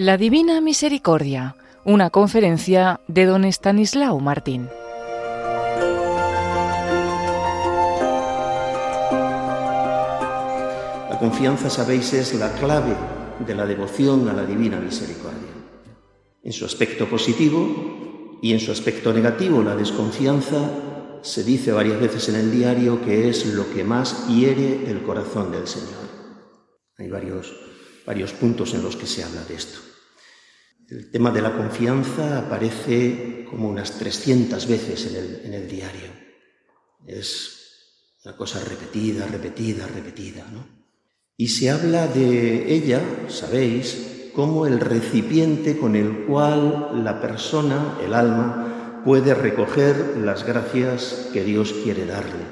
La Divina Misericordia, una conferencia de don Estanislao Martín. La confianza, sabéis, es la clave de la devoción a la Divina Misericordia. En su aspecto positivo y en su aspecto negativo, la desconfianza, se dice varias veces en el diario que es lo que más hiere el corazón del Señor. Hay varios, varios puntos en los que se habla de esto. El tema de la confianza aparece como unas 300 veces en el, diario. Es una cosa repetida, repetida, repetida. ¿no? Y se habla de ella, sabéis, como el recipiente con el cual la persona, el alma, puede recoger las gracias que Dios quiere darle.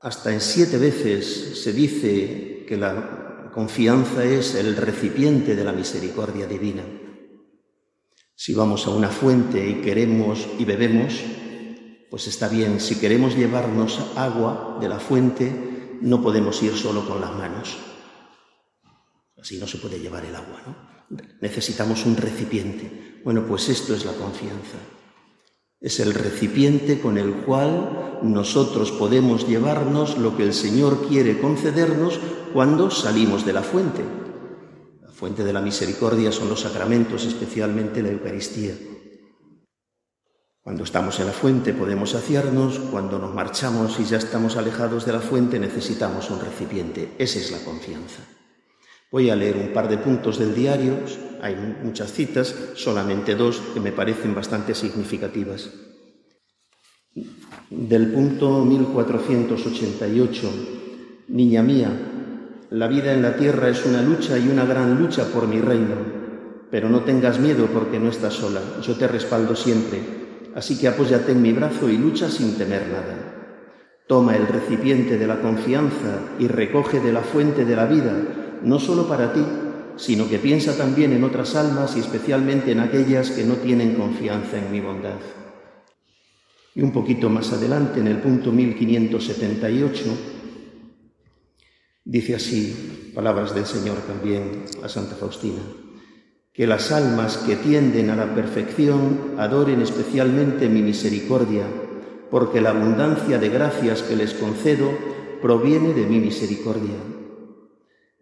Hasta en siete veces se dice que la confianza es el recipiente de la misericordia divina. Si vamos a una fuente y queremos y bebemos, pues está bien. Si queremos llevarnos agua de la fuente, no podemos ir solo con las manos. Así no se puede llevar el agua, ¿no? Necesitamos un recipiente. Bueno, pues esto es la confianza. Es el recipiente con el cual nosotros podemos llevarnos lo que el Señor quiere concedernos cuando salimos de la fuente fuente de la misericordia son los sacramentos, especialmente la Eucaristía. Cuando estamos en la fuente podemos saciarnos, cuando nos marchamos y ya estamos alejados de la fuente necesitamos un recipiente. Esa es la confianza. Voy a leer un par de puntos del diario, hay muchas citas, solamente dos que me parecen bastante significativas. Del punto 1488, Niña mía, la vida en la tierra es una lucha y una gran lucha por mi reino, pero no tengas miedo porque no estás sola, yo te respaldo siempre, así que apóyate en mi brazo y lucha sin temer nada. Toma el recipiente de la confianza y recoge de la fuente de la vida, no solo para ti, sino que piensa también en otras almas y especialmente en aquellas que no tienen confianza en mi bondad. Y un poquito más adelante, en el punto 1578, Dice así, palabras del Señor también a Santa Faustina, que las almas que tienden a la perfección adoren especialmente mi misericordia, porque la abundancia de gracias que les concedo proviene de mi misericordia.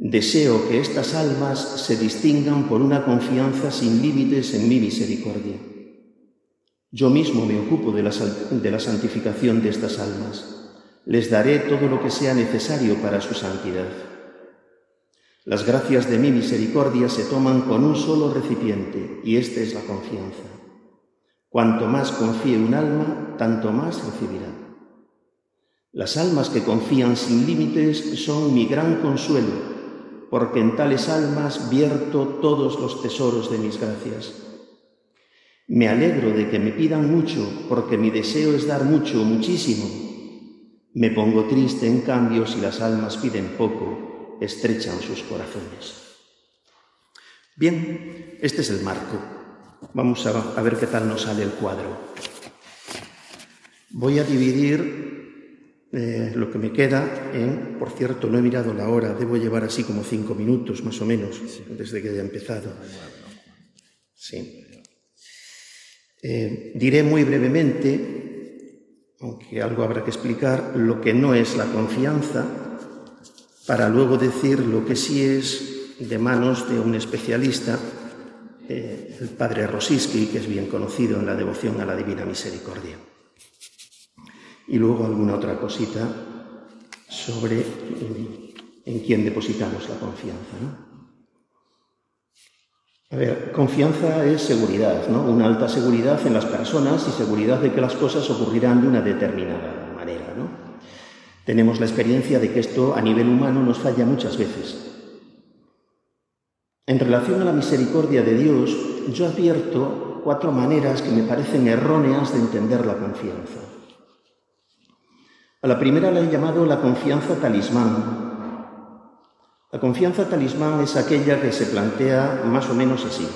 Deseo que estas almas se distingan por una confianza sin límites en mi misericordia. Yo mismo me ocupo de la, de la santificación de estas almas les daré todo lo que sea necesario para su santidad. Las gracias de mi misericordia se toman con un solo recipiente, y esta es la confianza. Cuanto más confíe un alma, tanto más recibirá. Las almas que confían sin límites son mi gran consuelo, porque en tales almas vierto todos los tesoros de mis gracias. Me alegro de que me pidan mucho, porque mi deseo es dar mucho, muchísimo, me pongo triste, en cambio, si las almas piden poco, estrechan sus corazones. Bien, este es el marco. Vamos a, ver qué tal nos sale el cuadro. Voy a dividir eh, lo que me queda en, por cierto, no he mirado la hora, debo llevar así como cinco minutos más o menos desde que haya empezado. Sí. Eh, diré muy brevemente aunque algo habrá que explicar, lo que no es la confianza, para luego decir lo que sí es de manos de un especialista, eh, el padre Rosiski, que es bien conocido en la devoción a la Divina Misericordia. Y luego alguna otra cosita sobre en, en quién depositamos la confianza. ¿no? A ver, confianza es seguridad, ¿no? Una alta seguridad en las personas y seguridad de que las cosas ocurrirán de una determinada manera, ¿no? Tenemos la experiencia de que esto a nivel humano nos falla muchas veces. En relación a la misericordia de Dios, yo advierto cuatro maneras que me parecen erróneas de entender la confianza. A la primera la he llamado la confianza talismán, la confianza talismán es aquella que se plantea más o menos así.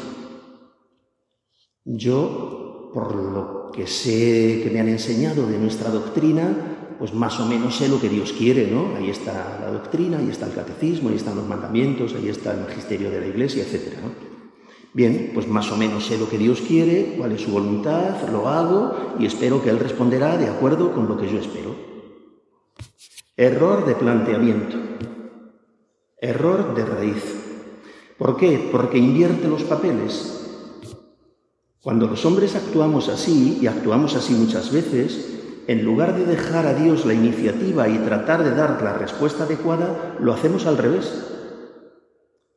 Yo, por lo que sé que me han enseñado de nuestra doctrina, pues más o menos sé lo que Dios quiere, ¿no? Ahí está la doctrina, ahí está el catecismo, ahí están los mandamientos, ahí está el magisterio de la Iglesia, etc. Bien, pues más o menos sé lo que Dios quiere, cuál es su voluntad, lo hago y espero que Él responderá de acuerdo con lo que yo espero. Error de planteamiento. Error de raíz. ¿Por qué? Porque invierte los papeles. Cuando los hombres actuamos así, y actuamos así muchas veces, en lugar de dejar a Dios la iniciativa y tratar de dar la respuesta adecuada, lo hacemos al revés.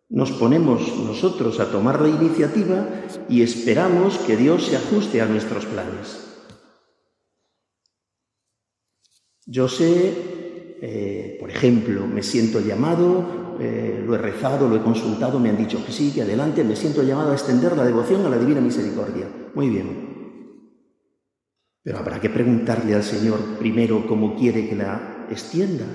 Nos ponemos nosotros a tomar la iniciativa y esperamos que Dios se ajuste a nuestros planes. Yo sé eh, por ejemplo, me siento llamado, eh, lo he rezado, lo he consultado, me han dicho que sí, que adelante, me siento llamado a extender la devoción a la Divina Misericordia. Muy bien. Pero habrá que preguntarle al Señor primero cómo quiere que la extienda.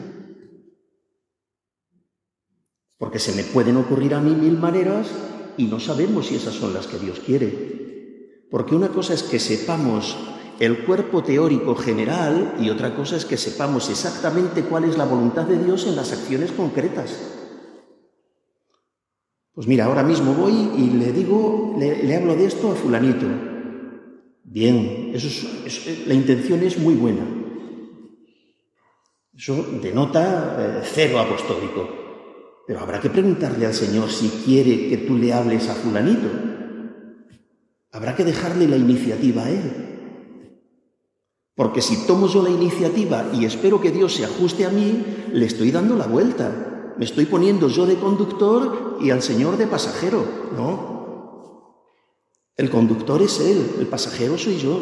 Porque se me pueden ocurrir a mí mil maneras y no sabemos si esas son las que Dios quiere. Porque una cosa es que sepamos el cuerpo teórico general y otra cosa es que sepamos exactamente cuál es la voluntad de Dios en las acciones concretas. Pues mira, ahora mismo voy y le digo, le, hablo de esto a fulanito. Bien, eso la intención es muy buena. Eso denota eh, cero apostólico. Pero habrá que preguntarle al Señor si quiere que tú le hables a fulanito. Habrá que dejarle la iniciativa a Él. Porque si tomo yo la iniciativa y espero que Dios se ajuste a mí, le estoy dando la vuelta. Me estoy poniendo yo de conductor y al Señor de pasajero. No. El conductor es Él, el pasajero soy yo.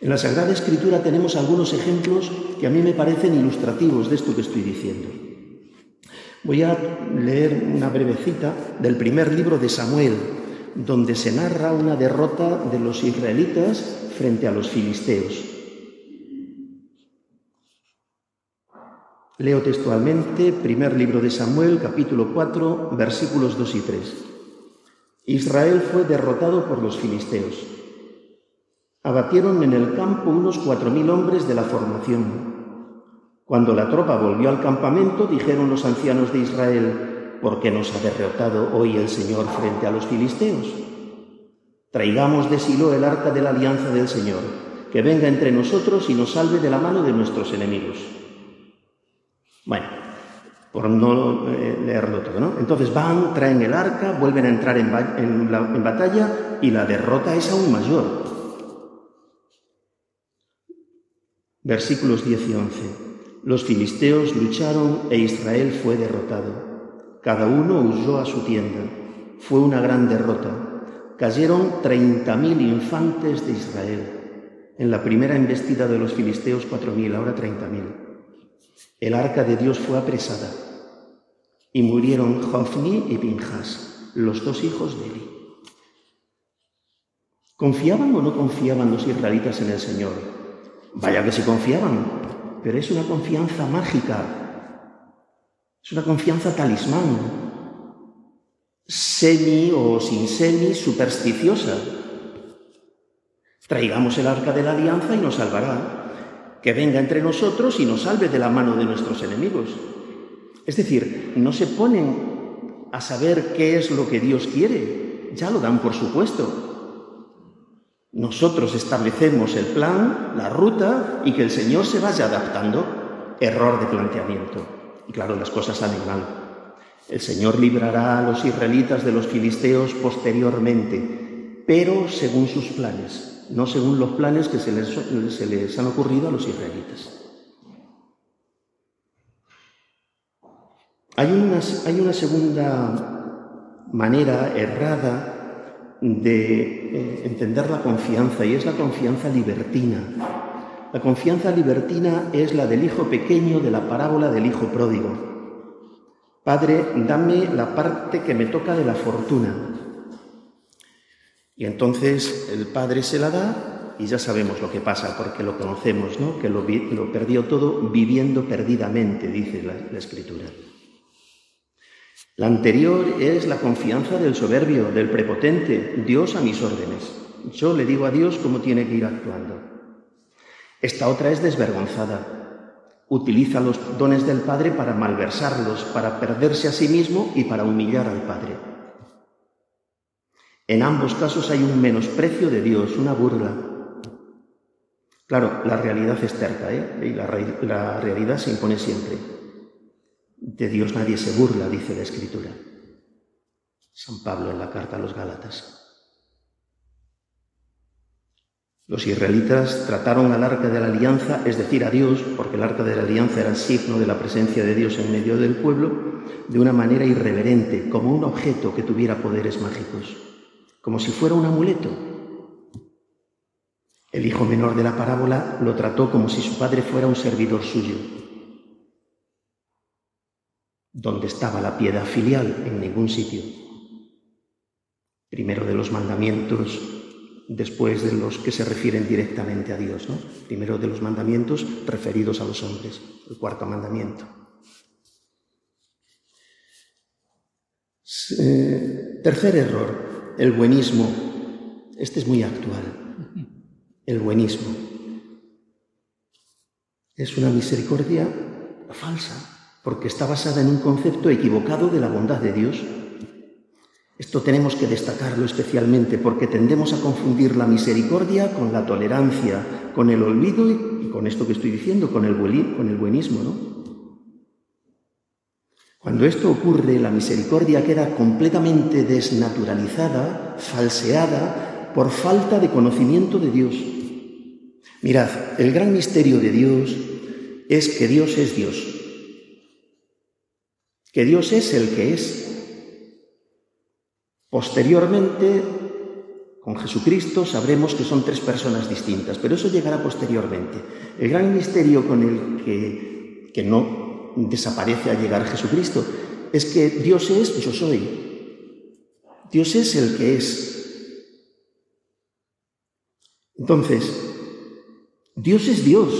En la Sagrada Escritura tenemos algunos ejemplos que a mí me parecen ilustrativos de esto que estoy diciendo. Voy a leer una brevecita del primer libro de Samuel, donde se narra una derrota de los israelitas frente a los filisteos. Leo textualmente, primer libro de Samuel, capítulo 4, versículos 2 y 3. Israel fue derrotado por los filisteos. Abatieron en el campo unos cuatro mil hombres de la formación. Cuando la tropa volvió al campamento, dijeron los ancianos de Israel, ¿por qué nos ha derrotado hoy el Señor frente a los filisteos? Traigamos de Silo el arca de la alianza del Señor, que venga entre nosotros y nos salve de la mano de nuestros enemigos. Bueno, por no eh, leerlo todo, ¿no? Entonces van, traen el arca, vuelven a entrar en, batalla y la derrota es aún mayor. Versículos 10 y 11. Los filisteos lucharon e Israel fue derrotado. Cada uno huyó a su tienda. Fue una gran derrota cayeron 30.000 infantes de Israel. En la primera embestida de los filisteos, 4.000, ahora 30.000. El arca de Dios fue apresada y murieron Jofni y Pinjas, los dos hijos de Eli. ¿Confiaban o no confiaban los israelitas en el Señor? Vaya que sí confiaban, pero es una confianza mágica, es una confianza talismán, semi o sin semi supersticiosa. Traigamos el arca de la alianza y nos salvará. Que venga entre nosotros y nos salve de la mano de nuestros enemigos. Es decir, no se ponen a saber qué es lo que Dios quiere, ya lo dan por supuesto. Nosotros establecemos el plan, la ruta y que el Señor se vaya adaptando. Error de planteamiento. Y claro, las cosas salen mal. El Señor librará a los israelitas de los filisteos posteriormente, pero según sus planes, no según los planes que se les, han ocurrido a los israelitas. Hay una, segunda manera errada de eh, entender la confianza y es la confianza libertina. La confianza libertina es la del hijo pequeño de la parábola del hijo pródigo. Padre, dame la parte que me toca de la fortuna. Y entonces el Padre se la da y ya sabemos lo que pasa, porque lo conocemos, ¿no? Que lo, perdió todo viviendo perdidamente, dice la, la Escritura. La anterior es la confianza del soberbio, del prepotente, Dios a mis órdenes. Yo le digo a Dios cómo tiene que ir actuando. Esta otra es desvergonzada. Utiliza los dones del Padre para malversarlos, para perderse a sí mismo y para humillar al Padre. En ambos casos hay un menosprecio de Dios, una burla. Claro, la realidad es terca, ¿eh? Y la, la realidad se impone siempre. De Dios nadie se burla, dice la Escritura. San Pablo en la carta a los Gálatas. Los israelitas trataron al arca de la alianza, es decir, a Dios, porque el arca de la alianza era signo de la presencia de Dios en medio del pueblo, de una manera irreverente, como un objeto que tuviera poderes mágicos, como si fuera un amuleto. El hijo menor de la parábola lo trató como si su padre fuera un servidor suyo. ¿Dónde estaba la piedad filial? En ningún sitio. Primero de los mandamientos después de los que se refieren directamente a Dios. ¿no? Primero de los mandamientos referidos a los hombres, el cuarto mandamiento. Eh, tercer error, el buenismo. Este es muy actual. El buenismo. Es una misericordia falsa, porque está basada en un concepto equivocado de la bondad de Dios. Esto tenemos que destacarlo especialmente porque tendemos a confundir la misericordia con la tolerancia, con el olvido y, con esto que estoy diciendo, con el, con el buenismo. ¿no? Cuando esto ocurre, la misericordia queda completamente desnaturalizada, falseada, por falta de conocimiento de Dios. Mirad, el gran misterio de Dios es que Dios es Dios, que Dios es el que es, Posteriormente, con Jesucristo sabremos que son tres personas distintas, pero eso llegará posteriormente. El gran misterio con el que, que no desaparece al llegar Jesucristo es que Dios es yo soy. Dios es el que es. Entonces, Dios es Dios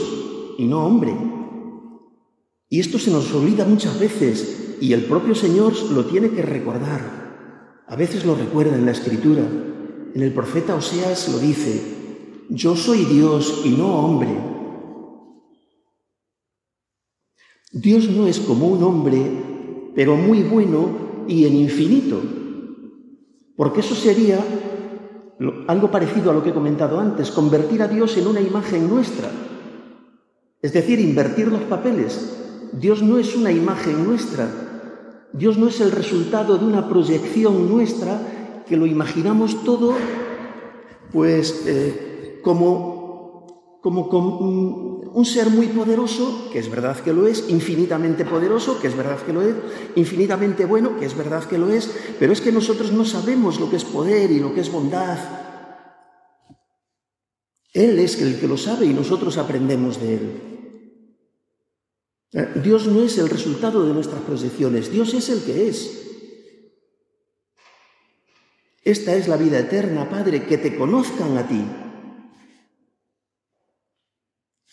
y no hombre. Y esto se nos olvida muchas veces y el propio Señor lo tiene que recordar. A veces lo recuerda en la escritura. En el profeta Oseas lo dice, yo soy Dios y no hombre. Dios no es como un hombre, pero muy bueno y en infinito, porque eso sería algo parecido a lo que he comentado antes, convertir a Dios en una imagen nuestra, es decir, invertir los papeles. Dios no es una imagen nuestra, Dios no es el resultado de una proyección nuestra que lo imaginamos todo, pues, eh, como, como, un ser muy poderoso, que es verdad que lo es, infinitamente poderoso, que es verdad que lo es, infinitamente bueno, que es verdad que lo es, pero es que nosotros no sabemos lo que es poder y lo que es bondad. Él es el que lo sabe y nosotros aprendemos de él. Eh, Dios no es el resultado de nuestras proyecciones, Dios es el que es. Esta es la vida eterna, Padre, que te conozcan a ti.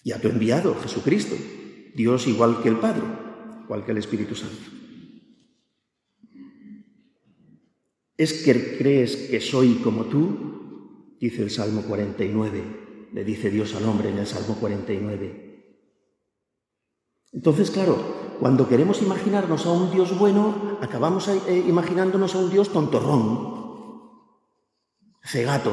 Y a tu enviado, Jesucristo, Dios igual que el Padre, igual que el Espíritu Santo. ¿Es que crees que soy como tú? Dice el Salmo 49, le dice Dios al hombre en el Salmo 49. Entonces, claro, cuando queremos imaginarnos a un Dios bueno, acabamos eh, imaginándonos a un Dios tontorrón, cegato.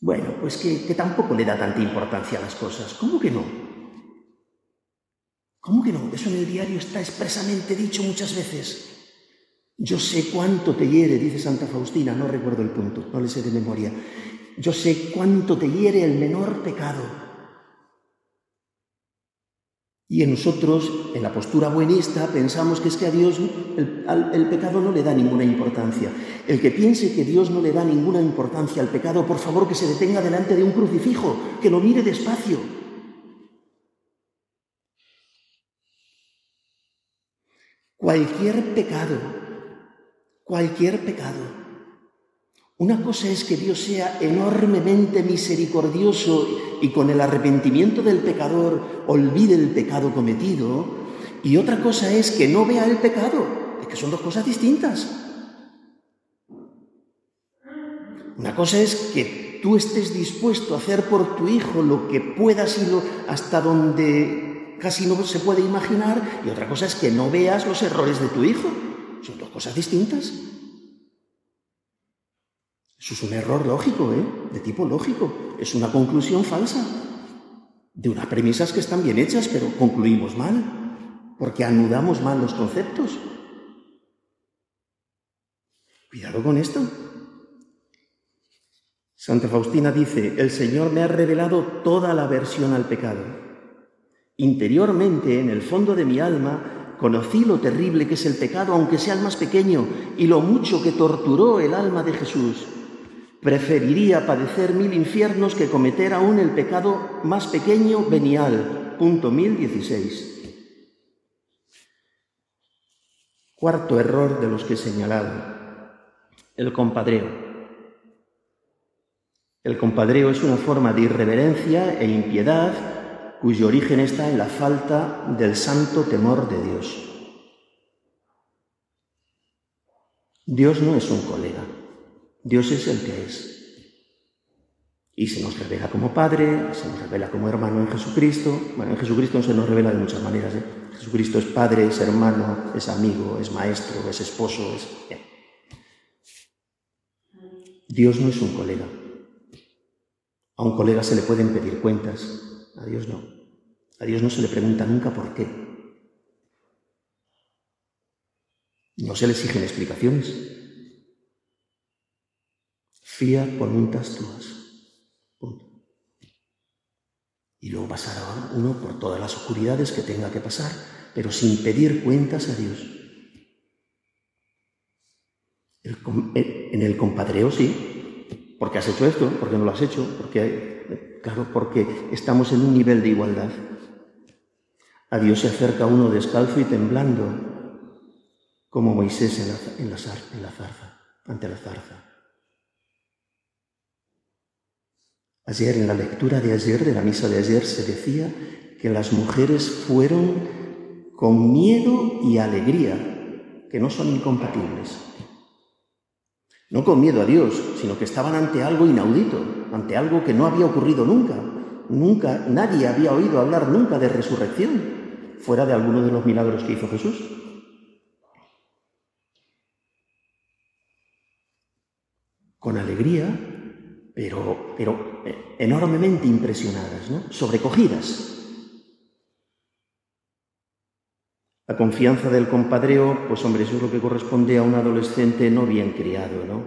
Bueno, pues que, que tampoco le da tanta importancia a las cosas. ¿Cómo que no? ¿Cómo que no? Eso en el diario está expresamente dicho muchas veces. Yo sé cuánto te hiere, dice Santa Faustina, no recuerdo el punto, no le sé de memoria. Yo sé cuánto te hiere el menor pecado. Y en nosotros, en la postura buenista, pensamos que es que a Dios el, pecado no le da ninguna importancia. El que piense que Dios no le da ninguna importancia al pecado, por favor que se detenga delante de un crucifijo, que lo mire despacio. Cualquier pecado, cualquier pecado una cosa es que Dios sea enormemente misericordioso y con el arrepentimiento del pecador olvide el pecado cometido, y otra cosa es que no vea el pecado, es que son dos cosas distintas. Una cosa es que tú estés dispuesto a hacer por tu hijo lo que puedas y lo, hasta donde casi no se puede imaginar, y otra cosa es que no veas los errores de tu hijo. Son dos cosas distintas. Eso es un error lógico, ¿eh? De tipo lógico. Es una conclusión falsa de unas premisas que están bien hechas, pero concluimos mal, porque anudamos mal los conceptos. Cuidado con esto. Santa Faustina dice, el Señor me ha revelado toda la aversión al pecado. Interiormente, en el fondo de mi alma, conocí lo terrible que es el pecado, aunque sea el más pequeño, y lo mucho que torturó el alma de Jesús. Preferiría padecer mil infiernos que cometer aún el pecado más pequeño venial. Punto 1016. Cuarto error de los que he señalado, el compadreo. El compadreo es una forma de irreverencia e impiedad cuyo origen está en la falta del santo temor de Dios. Dios no es un colega, Dios es el que es. Y se nos revela como Padre, se nos revela como hermano en Jesucristo. Bueno, en Jesucristo se nos revela de muchas maneras. ¿eh? Jesucristo es Padre, es hermano, es amigo, es maestro, es esposo, es... Dios no es un colega. A un colega se le pueden pedir cuentas, a Dios no. A Dios no se le pregunta nunca por qué. No se le exigen explicaciones. Fía por untas tuas. Punto. Y luego pasará uno por todas las oscuridades que tenga que pasar, pero sin pedir cuentas a Dios. en el compadreo sí, porque has hecho esto, porque no lo has hecho, porque, claro, porque estamos en un nivel de igualdad. A Dios se acerca uno descalzo y temblando, como Moisés en la zarza, ante la zarza. Ayer, en la lectura de ayer, de la misa de ayer, se decía que las mujeres fueron con miedo y alegría, que no son incompatibles. No con miedo a Dios, sino que estaban ante algo inaudito, ante algo que no había ocurrido nunca. Nunca, nadie había oído hablar nunca de resurrección, fuera de alguno de los milagros que hizo Jesús. Con alegría pero, pero eh, enormemente impresionadas, ¿no? sobrecogidas. La confianza del compadreo, pues hombre, eso es lo que corresponde a un adolescente no bien criado, ¿no?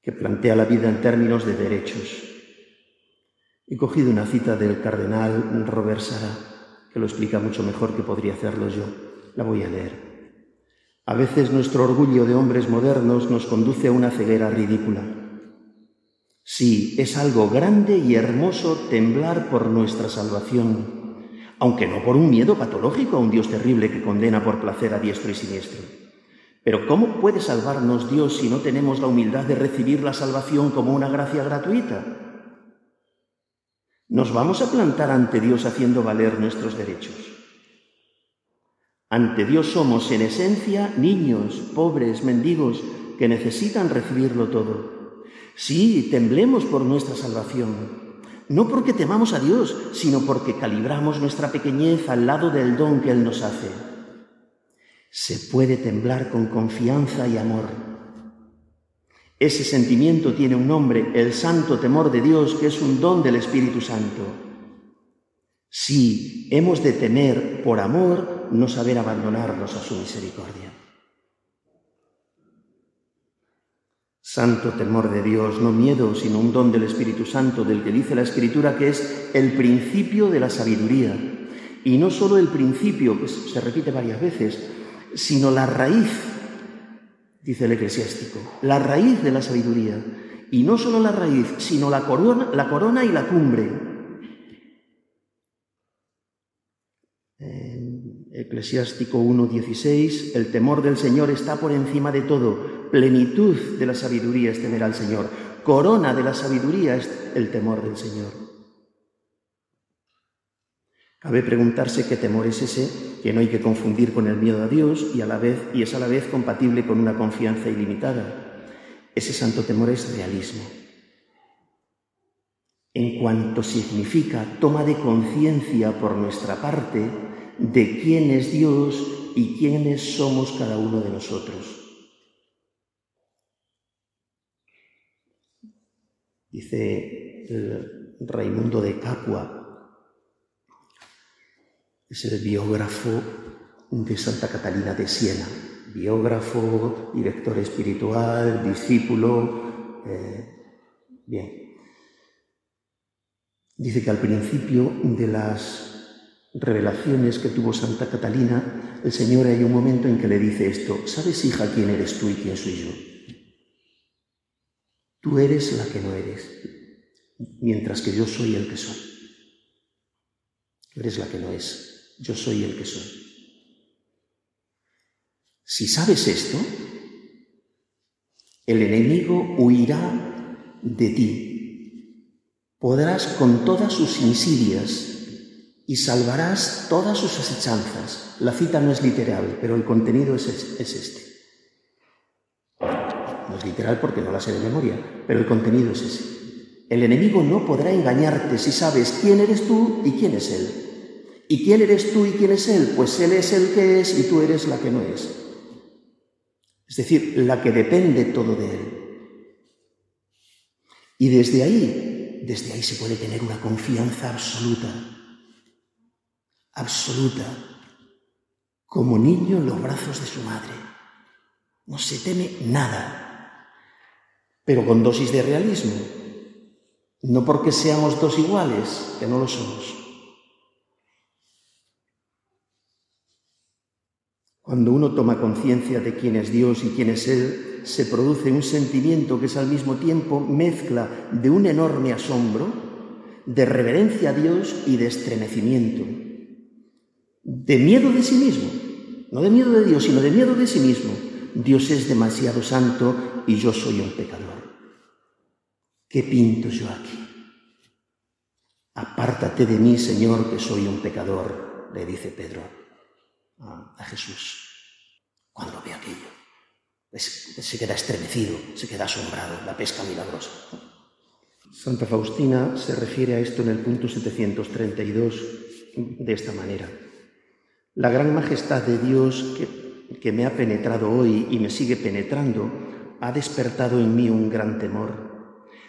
Que plantea la vida en términos de derechos. He cogido una cita del cardenal Robert Sara, que lo explica mucho mejor que podría hacerlo yo. La voy a leer. A veces nuestro orgullo de hombres modernos nos conduce a una ceguera ridícula. Sí, es algo grande y hermoso temblar por nuestra salvación, aunque no por un miedo patológico a un Dios terrible que condena por placer a diestro y siniestro. Pero ¿cómo puede salvarnos Dios si no tenemos la humildad de recibir la salvación como una gracia gratuita? Nos vamos a plantar ante Dios haciendo valer nuestros derechos. Ante Dios somos en esencia niños, pobres, mendigos, que necesitan recibirlo todo. Sí, temblemos por nuestra salvación, no porque temamos a Dios, sino porque calibramos nuestra pequeñez al lado del don que Él nos hace. Se puede temblar con confianza y amor. Ese sentimiento tiene un nombre, el santo temor de Dios, que es un don del Espíritu Santo. Sí, hemos de temer por amor no saber abandonarnos a su misericordia. Santo temor de Dios, no miedo, sino un don del Espíritu Santo, del que dice la Escritura que es el principio de la sabiduría. Y no solo el principio, que se repite varias veces, sino la raíz, dice el eclesiástico, la raíz de la sabiduría. Y no solo la raíz, sino la corona, la corona y la cumbre. Eclesiástico 1.16, el temor del Señor está por encima de todo, plenitud de la sabiduría es temer al Señor, corona de la sabiduría es el temor del Señor. Cabe preguntarse qué temor es ese que no hay que confundir con el miedo a Dios y, a la vez, y es a la vez compatible con una confianza ilimitada. ese santo temor es realismo. En cuanto significa toma de conciencia por nuestra parte de quién es Dios y quiénes somos cada uno de nosotros. Dice el Raimundo de Capua, es el biógrafo de Santa Catalina de Siena, biógrafo, director espiritual, discípulo. Eh, bien. Dice que al principio de las revelaciones que tuvo Santa Catalina, el Señor hay un momento en que le dice esto, ¿sabes hija quién eres tú y quién soy yo? Tú eres la que no eres, mientras que yo soy el que soy. Eres la que no es, yo soy el que soy. Si sabes esto, el enemigo huirá de ti. Podrás con todas sus insidias y salvarás todas sus asechanzas. La cita no es literal, pero el contenido es, este. No es literal porque no la sé de memoria, pero el contenido es ese. El enemigo no podrá engañarte si sabes quién eres tú y quién es él. ¿Y quién eres tú y quién es él? Pues él es el que es y tú eres la que no es es decir, la que depende todo de Él. Y desde ahí, desde ahí se puede tener una confianza absoluta, absoluta, como niño en los brazos de su madre. No se teme nada, pero con dosis de realismo. No porque seamos dos iguales, que no lo somos. Cuando uno toma conciencia de quién es Dios y quién es Él, se produce un sentimiento que es al mismo tiempo mezcla de un enorme asombro, de reverencia a Dios y de estremecimiento, de miedo de sí mismo, no de miedo de Dios, sino de miedo de sí mismo. Dios es demasiado santo y yo soy un pecador. ¿Qué pinto yo aquí? Apártate de mí, Señor, que soy un pecador, le dice Pedro a Jesús cuando ve aquello. Se queda estremecido, se queda asombrado, la pesca milagrosa. Santa Faustina se refiere a esto en el punto 732 de esta manera. La gran majestad de Dios que, que me ha penetrado hoy y me sigue penetrando ha despertado en mí un gran temor,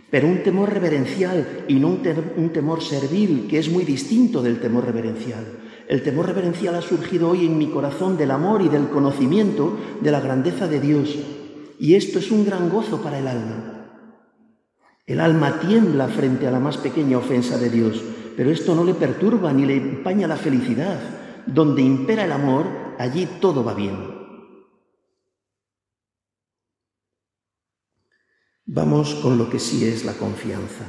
pero un temor reverencial y no un, temor servil, que es muy distinto del temor reverencial. El temor reverencial ha surgido hoy en mi corazón del amor y del conocimiento de la grandeza de Dios. Y esto es un gran gozo para el alma. El alma tiembla frente a la más pequeña ofensa de Dios, pero esto no le perturba ni le empaña la felicidad. Donde impera el amor, allí todo va bien. Vamos con lo que sí es la confianza.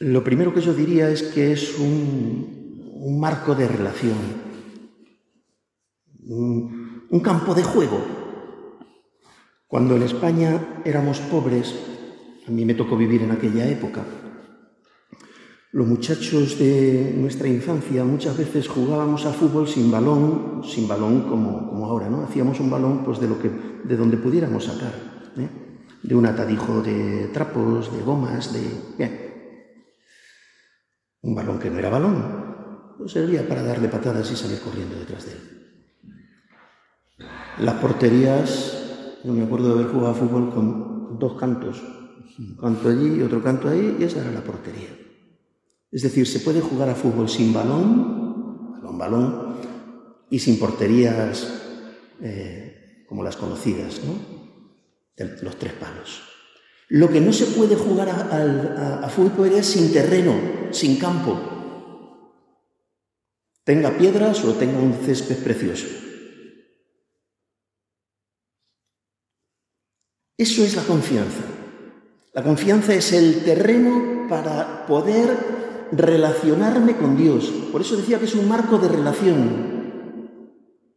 Lo primero que yo diría es que es un, marco de relación, un, campo de juego. Cuando en España éramos pobres, a mí me tocó vivir en aquella época, los muchachos de nuestra infancia muchas veces jugábamos a fútbol sin balón, sin balón como, como ahora, ¿no? Hacíamos un balón pues de lo que, de donde pudiéramos sacar, ¿eh? de un atadijo de trapos, de gomas, de bien. Un balón que no era balón, pues servía para darle patadas y salir corriendo detrás de él. Las porterías, yo me acuerdo de haber jugado a fútbol con dos cantos, un canto allí y otro canto ahí, y esa era la portería. Es decir, se puede jugar a fútbol sin balón, balón, balón, y sin porterías eh, como las conocidas, los tres palos. Lo que no se puede jugar a, fútbol es sin terreno, sin campo. Tenga piedras o tenga un césped precioso. Eso es la confianza. La confianza es el terreno para poder relacionarme con Dios. Por eso decía que es un marco de relación.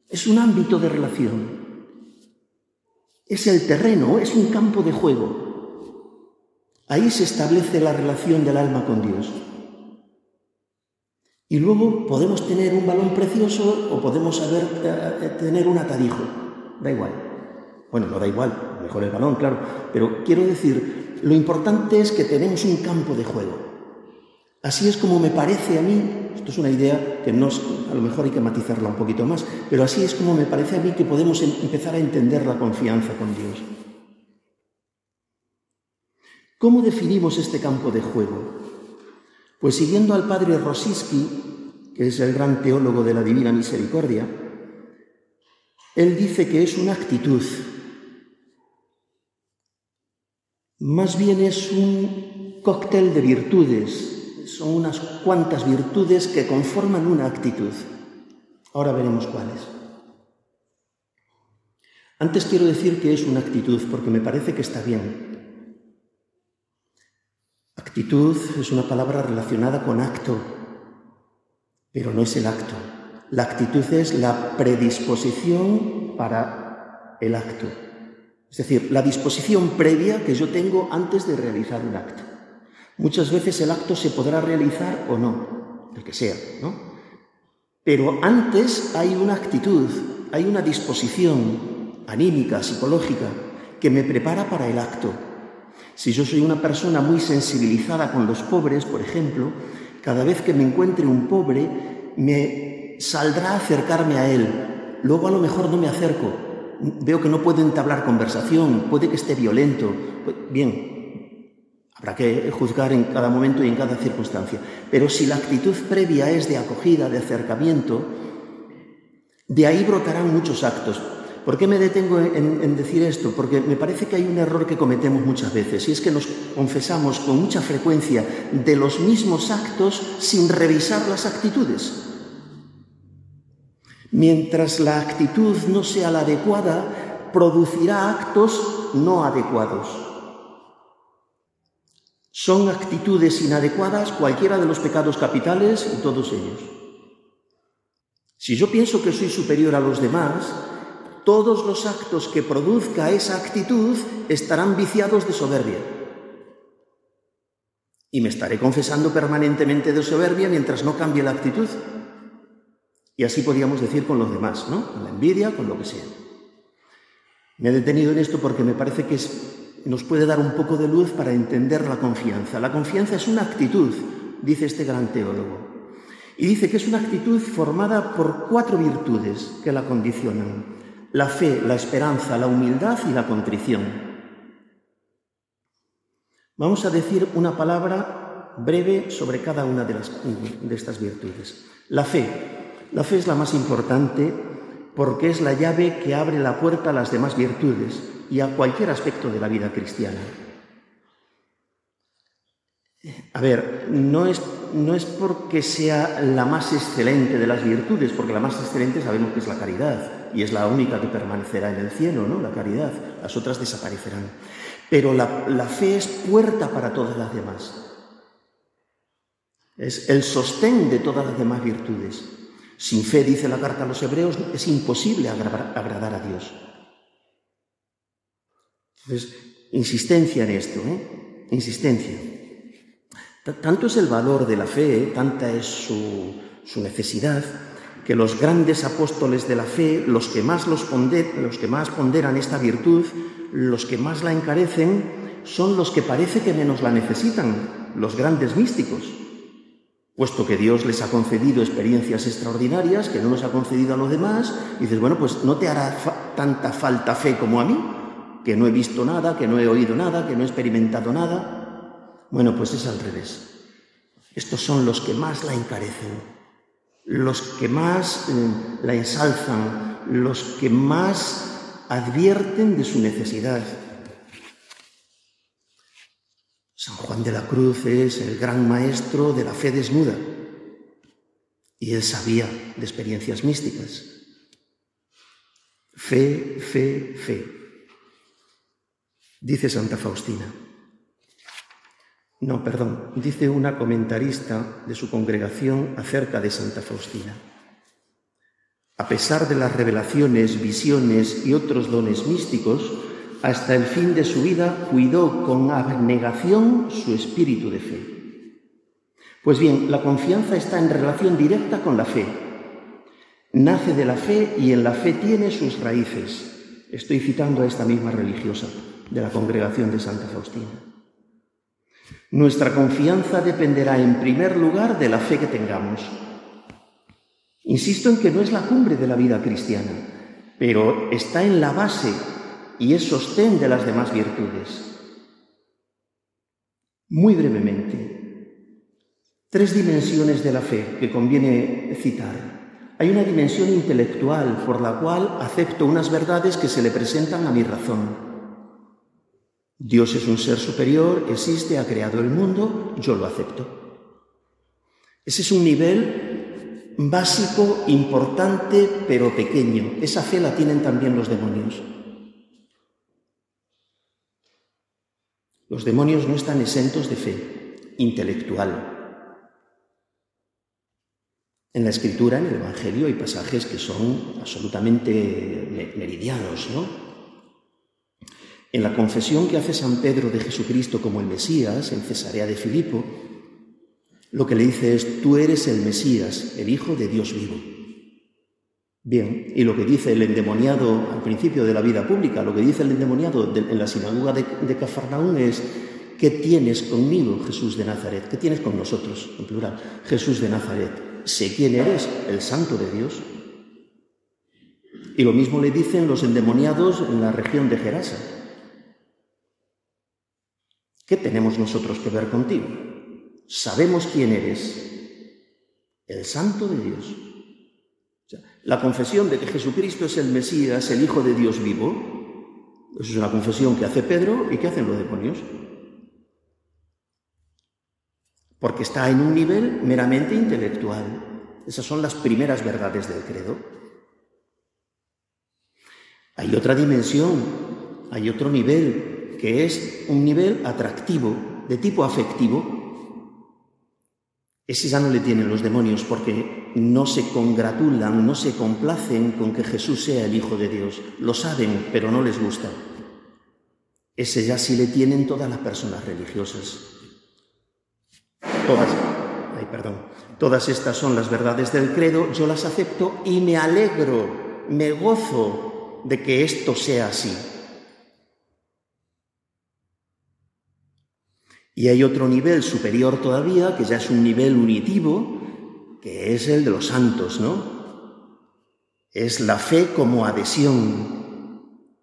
Es un ámbito de relación. Es el terreno, es un campo de juego. Ahí se establece la relación del alma con Dios. Y luego podemos tener un balón precioso o podemos saber, eh, tener un atadijo. Da igual. Bueno, no da igual. mejor el balón, claro, pero quiero decir, lo importante es que tenemos un campo de juego. Así es como me parece a mí, esto es una idea que no, a lo mejor hay que matizarla un poquito más, pero así es como me parece a mí que podemos em, empezar a entender la confianza con Dios. ¿Cómo definimos este campo de juego? Pues siguiendo al padre Rosiski, que es el gran teólogo de la Divina Misericordia, él dice que es una actitud, más bien es un cóctel de virtudes, son unas cuantas virtudes que conforman una actitud. Ahora veremos cuáles. Antes quiero decir que es una actitud porque me parece que está bien. Actitud es una palabra relacionada con acto, pero no es el acto. La actitud es la predisposición para el acto. Es decir, la disposición previa que yo tengo antes de realizar un acto. Muchas veces el acto se podrá realizar o no, el que sea, ¿no? Pero antes hay una actitud, hay una disposición anímica, psicológica, que me prepara para el acto. Si yo soy una persona muy sensibilizada con los pobres, por ejemplo, cada vez que me encuentre un pobre, me saldrá acercarme a él. Luego a lo mejor no me acerco, veo que no puedo entablar conversación, puede que esté violento. Bien, habrá que juzgar en cada momento y en cada circunstancia. Pero si la actitud previa es de acogida, de acercamiento, de ahí brotarán muchos actos. ¿Por qué me detengo en, decir esto? Porque me parece que hay un error que cometemos muchas veces y es que nos confesamos con mucha frecuencia de los mismos actos sin revisar las actitudes. Mientras la actitud no sea la adecuada, producirá actos no adecuados. Son actitudes inadecuadas cualquiera de los pecados capitales y todos ellos. Si yo pienso que soy superior a los demás, todos los actos que produzca esa actitud estarán viciados de soberbia. Y me estaré confesando permanentemente de soberbia mientras no cambie la actitud. Y así podríamos decir con los demás, ¿no? Con la envidia, con lo que sea. Me he detenido en esto porque me parece que nos puede dar un poco de luz para entender la confianza. La confianza es una actitud, dice este gran teólogo. Y dice que es una actitud formada por cuatro virtudes que la condicionan. La fe, la esperanza, la humildad y la contrición. Vamos a decir una palabra breve sobre cada una de, estas virtudes. La fe. La fe es la más importante porque es la llave que abre la puerta a las demás virtudes y a cualquier aspecto de la vida cristiana. A ver, no es, no es porque sea la más excelente de las virtudes, porque la más excelente sabemos que es la caridad y es la única que permanecerá en el cielo, ¿no? La caridad, las otras desaparecerán. Pero la, la fe es puerta para todas las demás. Es el sostén de todas las demás virtudes. Sin fe, dice la carta a los hebreos, es imposible agradar a Dios. Entonces, insistencia en esto, ¿eh? Insistencia. Tanto es el valor de la fe, ¿eh? tanta es su, necesidad, que los grandes apóstoles de la fe, los que, más los, los que más ponderan esta virtud, los que más la encarecen, son los que parece que menos la necesitan, los grandes místicos puesto que Dios les ha concedido experiencias extraordinarias que no nos ha concedido a los demás, y dices, bueno, pues no te hará tanta falta fe como a mí, que no he visto nada, que no he oído nada, que no he experimentado nada. Bueno, pues es al revés. Estos son los que más la encarecen, los que más eh, la ensalzan, los que más advierten de su necesidad, San Juan de la Cruz es el gran maestro de la fe desnuda y él sabía de experiencias místicas. Fe, fe, fe, dice Santa Faustina. No, perdón, dice una comentarista de su congregación acerca de Santa Faustina. A pesar de las revelaciones, visiones y otros dones místicos, hasta el fin de su vida cuidó con abnegación su espíritu de fe. Pues bien, la confianza está en relación directa con la fe. Nace de la fe y en la fe tiene sus raíces. Estoy citando a esta misma religiosa de la congregación de Santa Faustina. Nuestra confianza dependerá en primer lugar de la fe que tengamos. Insisto en que no es la cumbre de la vida cristiana, pero está en la base y es sostén de las demás virtudes. Muy brevemente, tres dimensiones de la fe que conviene citar. Hay una dimensión intelectual por la cual acepto unas verdades que se le presentan a mi razón. Dios es un ser superior, existe, ha creado el mundo, yo lo acepto. Ese es un nivel básico, importante, pero pequeño. Esa fe la tienen también los demonios. Los demonios no están exentos de fe intelectual. En la escritura, en el Evangelio, hay pasajes que son absolutamente meridianos, ¿no? En la confesión que hace San Pedro de Jesucristo como el Mesías, en Cesarea de Filipo, lo que le dice es, tú eres el Mesías, el Hijo de Dios vivo. Bien, y lo que dice el endemoniado al principio de la vida pública, lo que dice el endemoniado en la sinagoga de, de Cafarnaún es, ¿qué tienes conmigo, Jesús de Nazaret? ¿Qué tienes con nosotros, en plural? Jesús de Nazaret, sé quién eres, el santo de Dios. Y lo mismo le dicen los endemoniados en la región de Gerasa. ¿Qué tenemos nosotros que ver contigo? Sabemos quién eres, el santo de Dios. La confesión de que Jesucristo es el Mesías, el Hijo de Dios vivo, eso es una confesión que hace Pedro y que hacen los demonios. Porque está en un nivel meramente intelectual. Esas son las primeras verdades del credo. Hay otra dimensión, hay otro nivel, que es un nivel atractivo, de tipo afectivo, ese ya no le tienen los demonios porque no se congratulan, no se complacen con que Jesús sea el Hijo de Dios. Lo saben, pero no les gusta. Ese ya sí le tienen todas las personas religiosas. Todas, ay, perdón, todas estas son las verdades del credo, yo las acepto y me alegro, me gozo de que esto sea así. Y hay otro nivel superior todavía, que ya es un nivel unitivo, que es el de los santos, ¿no? Es la fe como adhesión.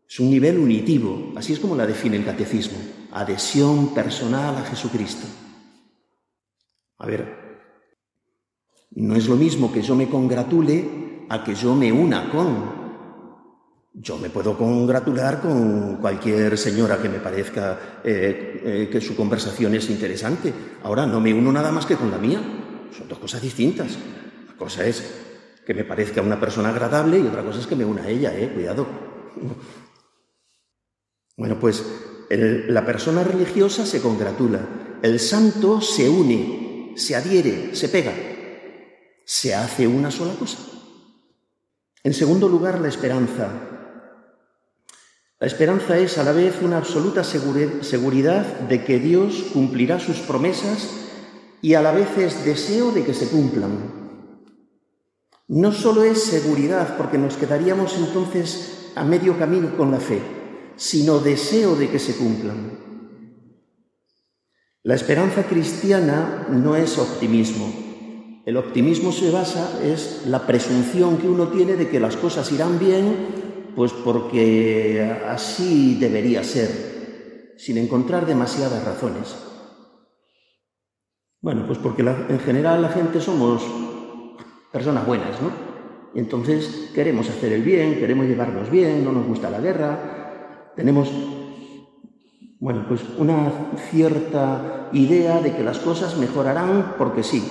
Es un nivel unitivo, así es como la define el catecismo. Adhesión personal a Jesucristo. A ver, no es lo mismo que yo me congratule a que yo me una con. Yo me puedo congratular con cualquier señora que me parezca eh, eh, que su conversación es interesante. Ahora no me uno nada más que con la mía. Son dos cosas distintas. Una cosa es que me parezca una persona agradable y otra cosa es que me una a ella, eh, cuidado. Bueno, pues la persona religiosa se congratula, el santo se une, se adhiere, se pega, se hace una sola cosa. En segundo lugar, la esperanza. La esperanza es a la vez una absoluta seguridad de que Dios cumplirá sus promesas y a la vez es deseo de que se cumplan. No solo es seguridad, porque nos quedaríamos entonces a medio camino con la fe, sino deseo de que se cumplan. La esperanza cristiana no es optimismo. El optimismo se basa es la presunción que uno tiene de que las cosas irán bien pues porque así debería ser, sin encontrar demasiadas razones. Bueno, pues porque en general la gente somos personas buenas, ¿no? Y entonces queremos hacer el bien, queremos llevarnos bien, no nos gusta la guerra, tenemos, bueno, pues una cierta idea de que las cosas mejorarán porque sí.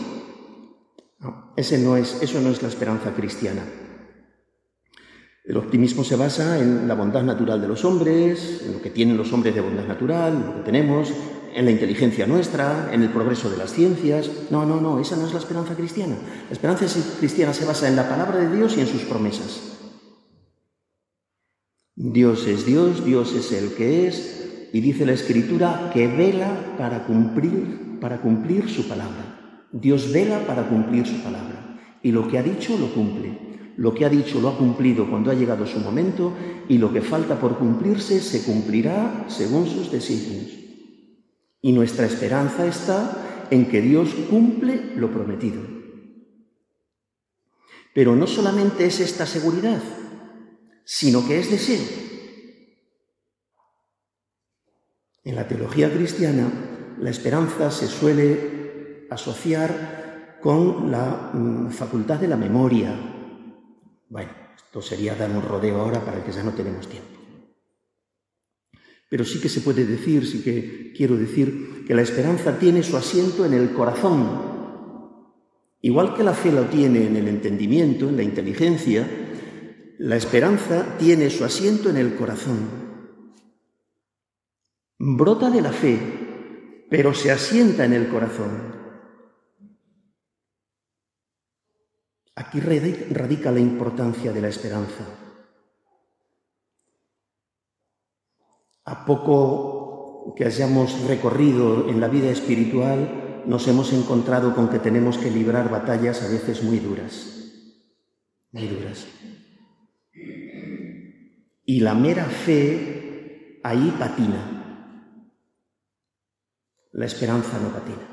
ese no es, eso no es la esperanza cristiana. El optimismo se basa en la bondad natural de los hombres, en lo que tienen los hombres de bondad natural, lo que tenemos, en la inteligencia nuestra, en el progreso de las ciencias. No, no, no, esa no es la esperanza cristiana. La esperanza cristiana se basa en la palabra de Dios y en sus promesas. Dios es Dios, Dios es el que es, y dice la Escritura que vela para cumplir, para cumplir su palabra. Dios vela para cumplir su palabra. Y lo que ha dicho lo cumple. Lo que ha dicho lo ha cumplido cuando ha llegado su momento y lo que falta por cumplirse se cumplirá según sus designios. Y nuestra esperanza está en que Dios cumple lo prometido. Pero no solamente es esta seguridad, sino que es deseo. En la teología cristiana, la esperanza se suele asociar con la mm, facultad de la memoria. Bueno, esto sería dar un rodeo ahora para el que ya no tenemos tiempo. Pero sí que se puede decir, sí que quiero decir, que la esperanza tiene su asiento en el corazón. Igual que la fe lo tiene en el entendimiento, en la inteligencia, la esperanza tiene su asiento en el corazón. Brota de la fe, pero se asienta en el corazón. Aquí radica la importancia de la esperanza. A poco que hayamos recorrido en la vida espiritual, nos hemos encontrado con que tenemos que librar batallas a veces muy duras, muy duras. Y la mera fe ahí patina. La esperanza no patina.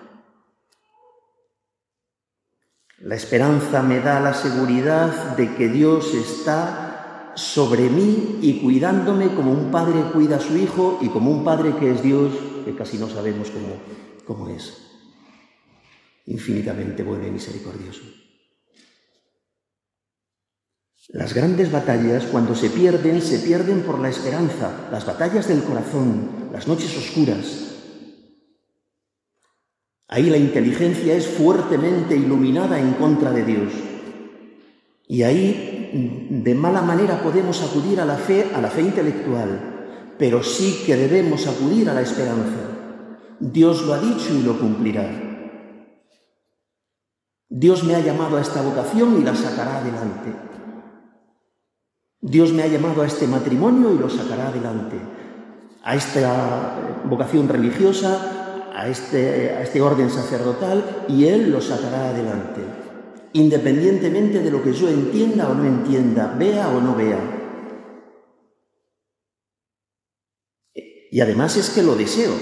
La esperanza me da la seguridad de que Dios está sobre mí y cuidándome como un padre cuida a su hijo y como un padre que es Dios, que casi no sabemos cómo, cómo es. Infinitamente bueno y misericordioso. Las grandes batallas, cuando se pierden, se pierden por la esperanza, las batallas del corazón, las noches oscuras. Ahí la inteligencia es fuertemente iluminada en contra de Dios. Y ahí de mala manera podemos acudir a la fe, a la fe intelectual, pero sí que debemos acudir a la esperanza. Dios lo ha dicho y lo cumplirá. Dios me ha llamado a esta vocación y la sacará adelante. Dios me ha llamado a este matrimonio y lo sacará adelante, a esta vocación religiosa, a este, a este orden sacerdotal, y Él lo sacará adelante, independientemente de lo que yo entienda o no entienda, vea o no vea. Y además es que lo deseo,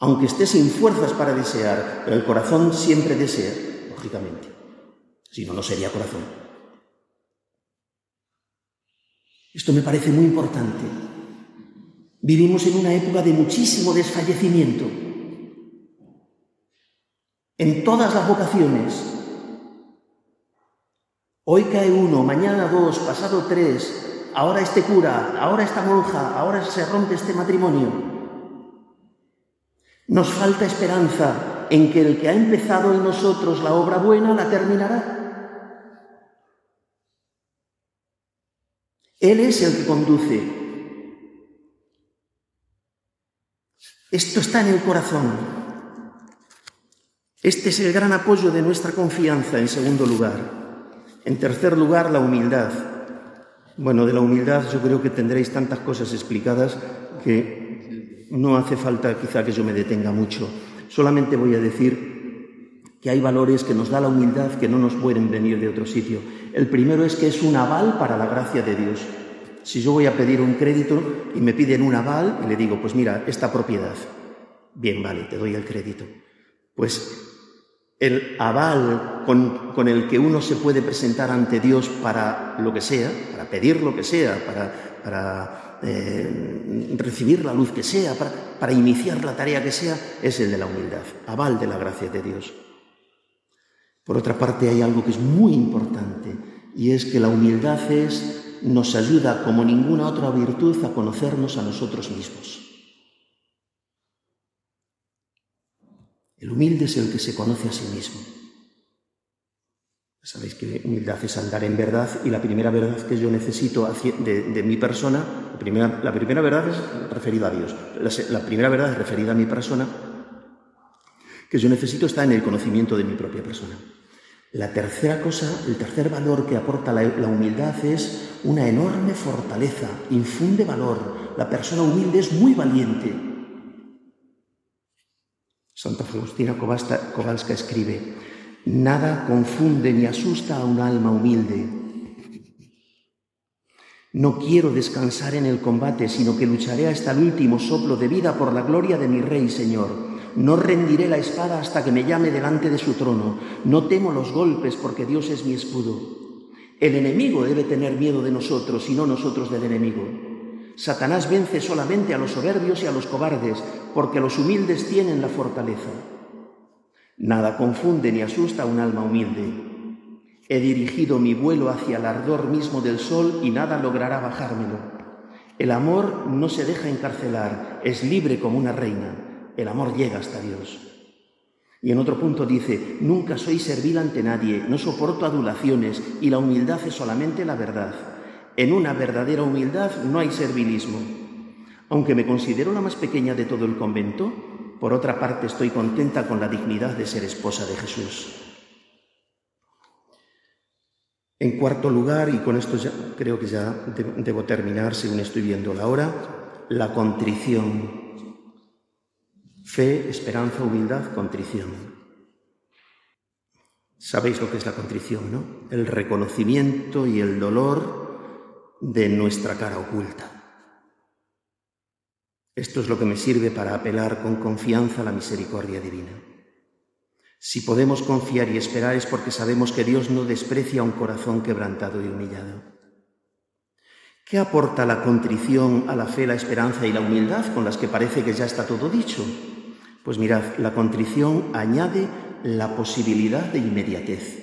aunque esté sin fuerzas para desear, pero el corazón siempre desea, lógicamente, si no, no sería corazón. Esto me parece muy importante. Vivimos en una época de muchísimo desfallecimiento. En todas las vocaciones. Hoy cae uno, mañana dos, pasado tres, ahora este cura, ahora esta monja, ahora se rompe este matrimonio. Nos falta esperanza en que el que ha empezado en nosotros la obra buena la terminará. Él es el que conduce. Esto está en el corazón. Este es el gran apoyo de nuestra confianza, en segundo lugar. En tercer lugar, la humildad. Bueno, de la humildad yo creo que tendréis tantas cosas explicadas que no hace falta quizá que yo me detenga mucho. Solamente voy a decir que hay valores que nos da la humildad que no nos pueden venir de otro sitio. El primero es que es un aval para la gracia de Dios. Si yo voy a pedir un crédito y me piden un aval y le digo, pues mira, esta propiedad, bien, vale, te doy el crédito. Pues el aval con, el que uno se puede presentar ante Dios para lo que sea, para pedir lo que sea, para, eh, recibir la luz que sea, para iniciar la tarea que sea, es el de la humildad, aval de la gracia de Dios. Por otra parte, hay algo que es muy importante y es que la humildad es, nos ayuda como ninguna otra virtud a conocernos a nosotros mismos. El humilde es el que se conoce a sí mismo. Sabéis que humildad es andar en verdad y la primera verdad que yo necesito de, mi persona, la primera, verdad es referida a Dios, la, la primera verdad es referida a mi persona que yo necesito está en el conocimiento de mi propia persona. La tercera cosa, el tercer valor que aporta la, humildad es una enorme fortaleza, infunde valor. La persona humilde es muy valiente. Santa Faustina Kowalska escribe, Nada confunde ni asusta a un alma humilde. No quiero descansar en el combate, sino que lucharé hasta el último soplo de vida por la gloria de mi Rey Señor. No rendiré la espada hasta que me llame delante de su trono. No temo los golpes porque Dios es mi escudo. El enemigo debe tener miedo de nosotros y no nosotros del enemigo. Satanás vence solamente a los soberbios y a los cobardes, porque los humildes tienen la fortaleza. Nada confunde ni asusta a un alma humilde. He dirigido mi vuelo hacia el ardor mismo del sol y nada logrará bajármelo. El amor no se deja encarcelar, es libre como una reina. El amor llega hasta Dios. Y en otro punto dice, nunca soy servil ante nadie, no soporto adulaciones y la humildad es solamente la verdad. En una verdadera humildad no hay servilismo. Aunque me considero la más pequeña de todo el convento, por otra parte, estoy contenta con la dignidad de ser esposa de Jesús. En cuarto lugar, y con esto ya, creo que ya debo terminar según estoy viendo la hora, la contrición. Fe, esperanza, humildad, contrición. Sabéis lo que es la contrición, ¿no? El reconocimiento y el dolor de nuestra cara oculta. Esto es lo que me sirve para apelar con confianza a la misericordia divina. Si podemos confiar y esperar es porque sabemos que Dios no desprecia un corazón quebrantado y humillado. ¿Qué aporta la contrición a la fe, la esperanza y la humildad con las que parece que ya está todo dicho? Pues mirad, la contrición añade la posibilidad de inmediatez.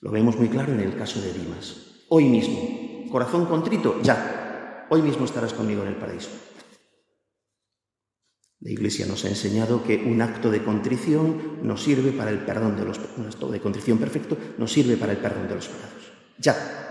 Lo vemos muy claro en el caso de Dimas. Hoy mismo, corazón contrito, ya, Hoy mismo estarás conmigo en el paraíso. La Iglesia nos ha enseñado que un acto de contrición nos sirve para el perdón de los un acto de contrición perfecto nos sirve para el perdón de los pecados. Ya.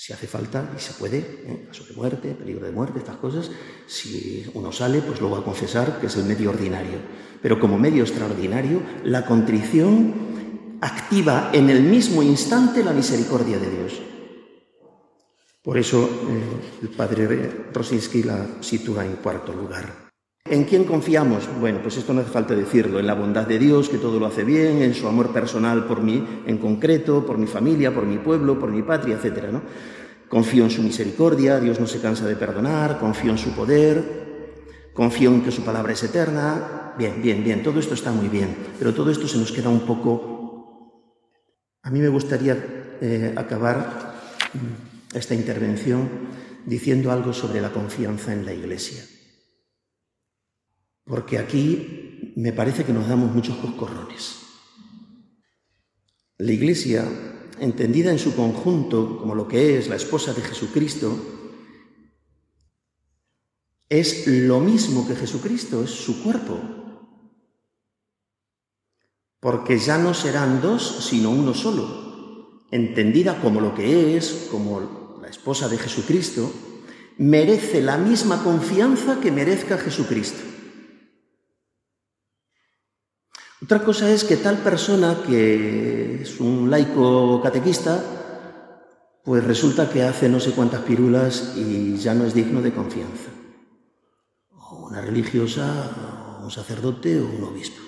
Si hace falta y se puede, ¿eh? caso de muerte, peligro de muerte, estas cosas, si uno sale, pues luego a confesar que es el medio ordinario. Pero como medio extraordinario, la contrición activa en el mismo instante la misericordia de Dios. Por eso eh, el padre Rosinski la sitúa en cuarto lugar. ¿En quién confiamos? Bueno, pues esto no hace falta decirlo, en la bondad de Dios, que todo lo hace bien, en su amor personal por mí en concreto, por mi familia, por mi pueblo, por mi patria, etc. ¿no? Confío en su misericordia, Dios no se cansa de perdonar, confío en su poder, confío en que su palabra es eterna. Bien, bien, bien, todo esto está muy bien, pero todo esto se nos queda un poco... A mí me gustaría eh, acabar esta intervención diciendo algo sobre la confianza en la Iglesia. Porque aquí me parece que nos damos muchos coscorrones. La Iglesia, entendida en su conjunto como lo que es la esposa de Jesucristo, es lo mismo que Jesucristo, es su cuerpo. Porque ya no serán dos, sino uno solo, entendida como lo que es, como esposa de Jesucristo, merece la misma confianza que merezca Jesucristo. Otra cosa es que tal persona que es un laico catequista, pues resulta que hace no sé cuántas pirulas y ya no es digno de confianza. O una religiosa, o un sacerdote o un obispo.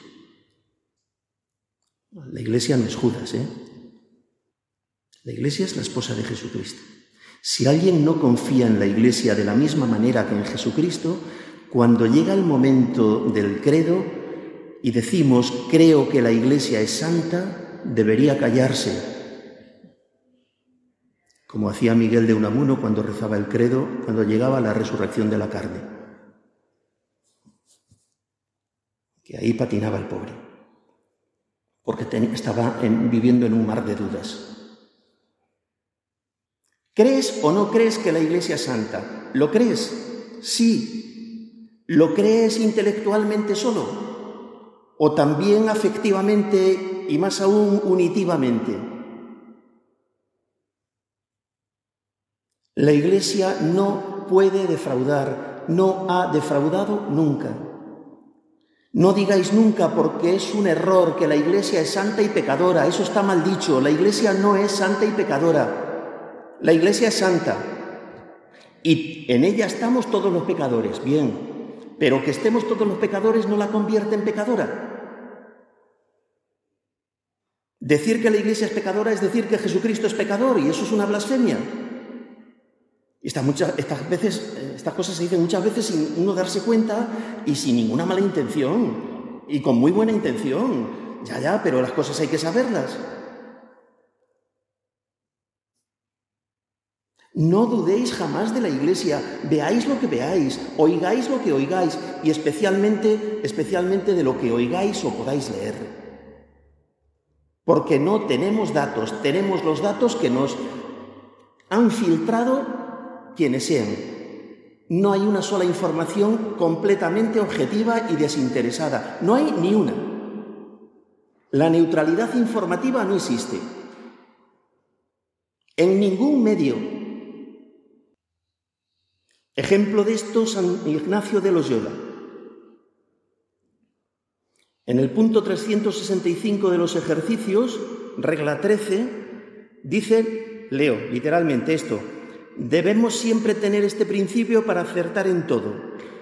La iglesia no es Judas, ¿eh? La iglesia es la esposa de Jesucristo. Si alguien no confía en la Iglesia de la misma manera que en Jesucristo, cuando llega el momento del credo y decimos creo que la Iglesia es santa, debería callarse, como hacía Miguel de Unamuno cuando rezaba el credo, cuando llegaba la resurrección de la carne. Que ahí patinaba el pobre, porque estaba viviendo en un mar de dudas. ¿Crees o no crees que la Iglesia es santa? ¿Lo crees? Sí. ¿Lo crees intelectualmente solo? ¿O también afectivamente y más aún unitivamente? La Iglesia no puede defraudar, no ha defraudado nunca. No digáis nunca porque es un error que la Iglesia es santa y pecadora, eso está mal dicho, la Iglesia no es santa y pecadora. La iglesia es santa y en ella estamos todos los pecadores, bien, pero que estemos todos los pecadores no la convierte en pecadora. Decir que la Iglesia es pecadora es decir que Jesucristo es pecador y eso es una blasfemia. Y estas, estas, veces, estas cosas se dicen muchas veces sin uno darse cuenta y sin ninguna mala intención y con muy buena intención. Ya, ya, pero las cosas hay que saberlas. No dudéis jamás de la iglesia, veáis lo que veáis, oigáis lo que oigáis y especialmente, especialmente de lo que oigáis o podáis leer. Porque no tenemos datos, tenemos los datos que nos han filtrado quienes sean. No hay una sola información completamente objetiva y desinteresada, no hay ni una. La neutralidad informativa no existe. En ningún medio Ejemplo de esto, San Ignacio de Loyola. En el punto 365 de los ejercicios, regla 13, dice, leo literalmente esto, debemos siempre tener este principio para acertar en todo.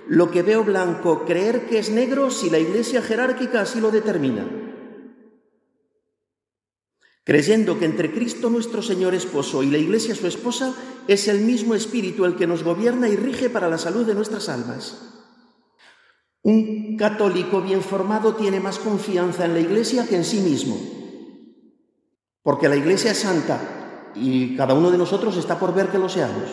Lo que veo blanco, creer que es negro si la Iglesia jerárquica así lo determina creyendo que entre Cristo nuestro Señor esposo y la Iglesia su esposa es el mismo Espíritu el que nos gobierna y rige para la salud de nuestras almas. Un católico bien formado tiene más confianza en la Iglesia que en sí mismo, porque la Iglesia es santa y cada uno de nosotros está por ver que lo seamos.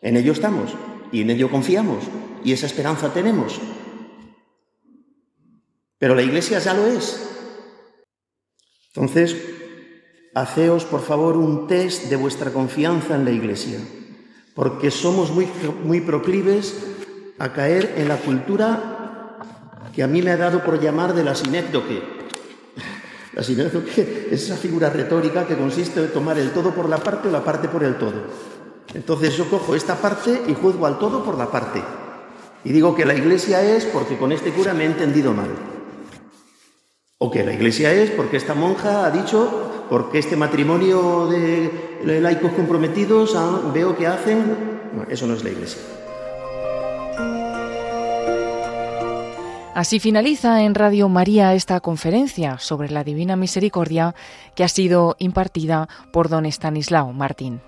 En ello estamos y en ello confiamos y esa esperanza tenemos. Pero la Iglesia ya lo es. Entonces, Haceos, por favor, un test de vuestra confianza en la Iglesia, porque somos muy, muy proclives a caer en la cultura que a mí me ha dado por llamar de la sinécdoque. La sinécdoque es esa figura retórica que consiste en tomar el todo por la parte o la parte por el todo. Entonces yo cojo esta parte y juzgo al todo por la parte. Y digo que la iglesia es porque con este cura me he entendido mal. O que la iglesia es porque esta monja ha dicho porque este matrimonio de laicos comprometidos ah, veo que hacen. eso no es la Iglesia. Así finaliza en Radio María esta conferencia sobre la Divina Misericordia que ha sido impartida por don Estanislao Martín.